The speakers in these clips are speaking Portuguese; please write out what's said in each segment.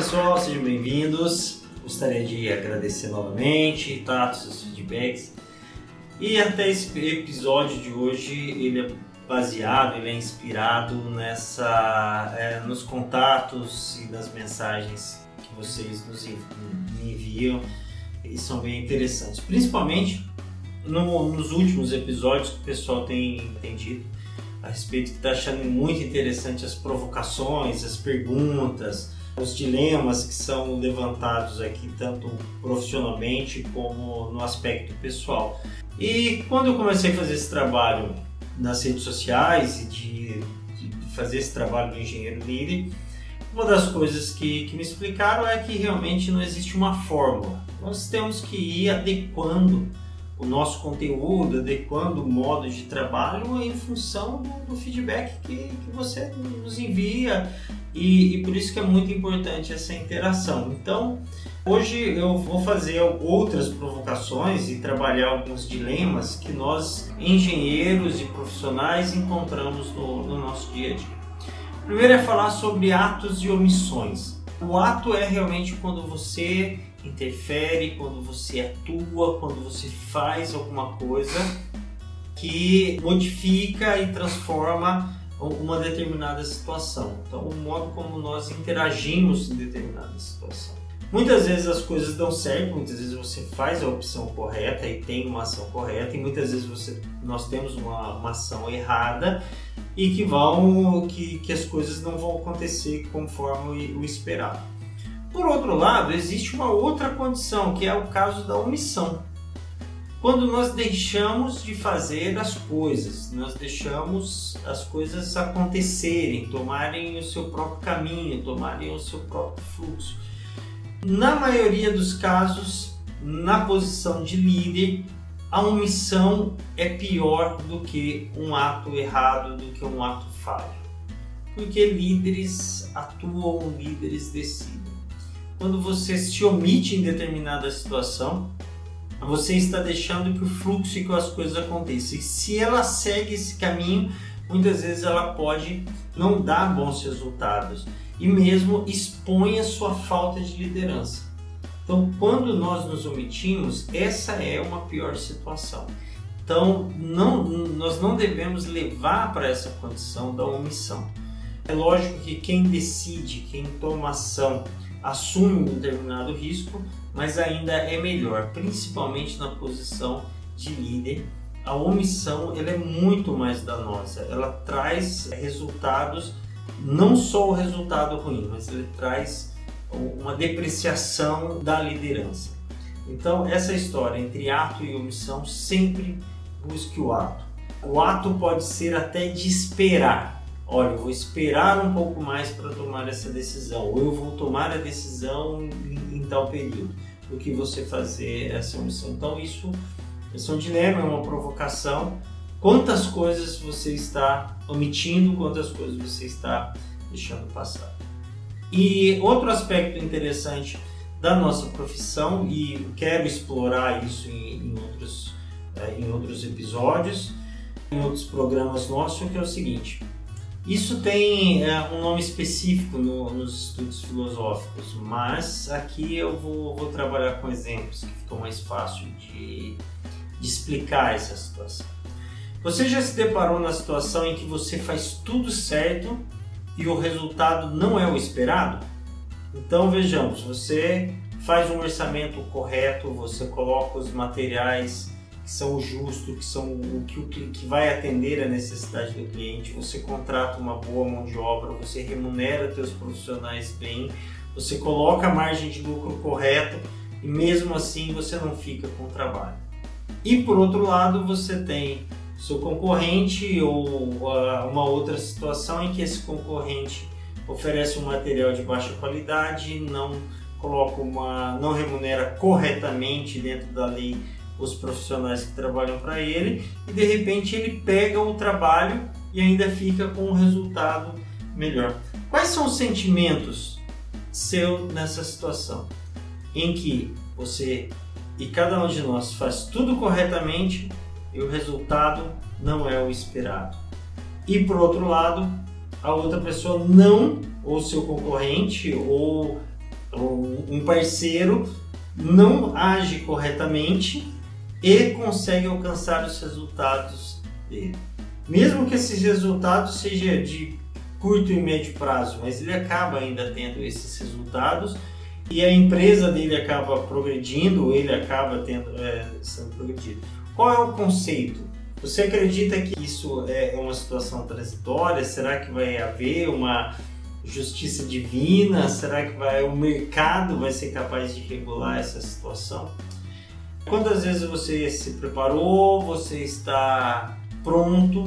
pessoal, sejam bem-vindos. Gostaria de agradecer novamente, tá, seus feedbacks. E até esse episódio de hoje, ele é baseado, ele é inspirado nessa, é, nos contatos e nas mensagens que vocês nos enviam e são bem interessantes, principalmente no, nos últimos episódios que o pessoal tem entendido a respeito que está achando muito interessante as provocações, as perguntas, os dilemas que são levantados aqui, tanto profissionalmente como no aspecto pessoal. E quando eu comecei a fazer esse trabalho nas redes sociais e de, de fazer esse trabalho do engenheiro líder, uma das coisas que, que me explicaram é que realmente não existe uma fórmula. Nós temos que ir adequando o nosso conteúdo, adequando o modo de trabalho em função do, feedback que, que, você nos envia e, e, por isso que é muito importante essa interação. Então, hoje eu vou fazer outras provocações e trabalhar alguns dilemas que nós, engenheiros e profissionais, encontramos no, no nosso dia a dia. Primeiro é falar sobre atos e omissões. O ato é realmente quando você interfere, quando você atua, quando você faz alguma coisa que modifica e transforma uma determinada situação. Então, o modo como nós interagimos em determinada situação. Muitas vezes as coisas dão certo, muitas vezes você faz a opção correta e tem uma ação correta, e muitas vezes você, nós temos uma, uma ação errada e que vão que, que as coisas não vão acontecer conforme o esperado. Por outro lado, existe uma outra condição, que é o caso da omissão. Quando nós deixamos de fazer as coisas, nós deixamos as coisas acontecerem, tomarem o seu próprio caminho, tomarem o seu próprio fluxo. Na maioria dos casos, na posição de líder, a omissão é pior do que um ato errado, do que um ato falho. Porque líderes atuam, líderes decidem quando você se omite em determinada situação, você está deixando que o fluxo que as coisas aconteçam. E se ela segue esse caminho, muitas vezes ela pode não dar bons resultados e mesmo expõe a sua falta de liderança. Então, quando nós nos omitimos, essa é uma pior situação. Então, não, nós não devemos levar para essa condição da omissão. É lógico que quem decide, quem toma ação, assume um determinado risco, mas ainda é melhor, principalmente na posição de líder. A omissão ela é muito mais danosa, ela traz resultados, não só o resultado ruim, mas ele traz uma depreciação da liderança. Então, essa história entre ato e omissão sempre busque o ato. O ato pode ser até de esperar, olha, eu vou esperar um pouco mais para tomar essa decisão, ou eu vou tomar a decisão em, em tal período, do que você fazer essa omissão. Então isso, isso é um dilema, é uma provocação. Quantas coisas você está omitindo, quantas coisas você está deixando passar. E outro aspecto interessante da nossa profissão, e quero explorar isso em, em outros, eh, em outros episódios, em outros programas nossos, que é o seguinte: isso tem é, um nome específico no, nos estudos filosóficos, mas aqui eu vou, vou, trabalhar com exemplos que ficam mais fácil de, de explicar essa situação. Você já se deparou na situação em que você faz tudo certo e o resultado não é o esperado? Então vejamos, você faz um orçamento correto, você coloca os materiais que são justos, que são o que, que vai atender a necessidade do cliente. Você contrata uma boa mão de obra, você remunera seus profissionais bem, você coloca a margem de lucro correta e mesmo assim você não fica com trabalho. E por outro lado, você tem seu concorrente ou uma outra situação em que esse concorrente oferece um material de baixa qualidade, não coloca uma, não remunera corretamente dentro da lei os profissionais que trabalham para ele e de repente ele pega o trabalho e ainda fica com um resultado melhor. Quais são os sentimentos seu nessa situação em que você e cada um de nós faz tudo corretamente e o resultado não é o esperado? E por outro lado, a outra pessoa não, ou seu concorrente, ou Um parceiro não age corretamente e consegue alcançar os resultados dele. Mesmo que esses resultados sejam de curto e médio prazo, mas ele acaba ainda tendo esses resultados e a empresa dele acaba progredindo, ele acaba tendo, é, sendo progredido. Qual é o conceito? Você acredita que isso é uma situação transitória? Será que vai haver uma justiça divina? Será que vai, o mercado vai ser capaz de regular essa situação? Quantas vezes você se preparou, você está pronto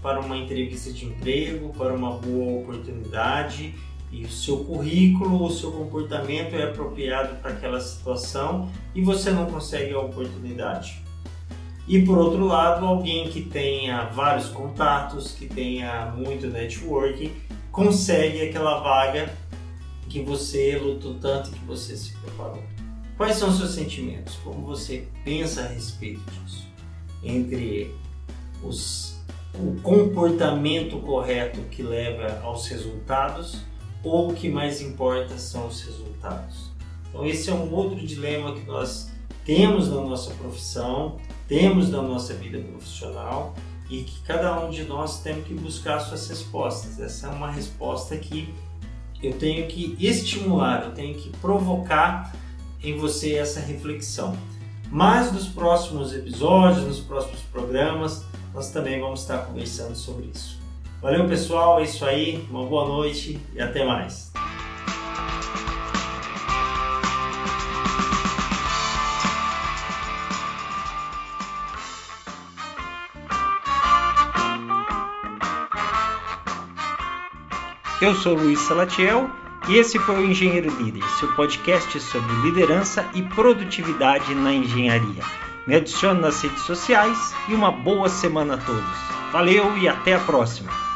para uma entrevista de emprego, para uma boa oportunidade e o seu currículo, o seu comportamento é apropriado para aquela situação e você não consegue a oportunidade? E por outro lado, alguém que tenha vários contatos, que tenha muito networking, consegue aquela vaga que você lutou tanto que você se preparou. Quais são os seus sentimentos? Como você pensa a respeito disso? Entre os, o comportamento correto que leva aos resultados ou o que mais importa são os resultados? Então, esse é um outro dilema que nós temos na nossa profissão, temos na nossa vida profissional e que cada um de nós tem que buscar suas respostas. Essa é uma resposta que eu tenho que estimular, eu tenho que provocar em você essa reflexão. Mas nos próximos episódios, nos próximos programas, nós também vamos estar conversando sobre isso. Valeu, pessoal, é isso aí, uma boa noite e até mais. Eu sou Luiz Salatiel e esse foi o Engenheiro Líder, seu podcast sobre liderança e produtividade na engenharia. Me adicione nas redes sociais e uma boa semana a todos. Valeu e até a próxima!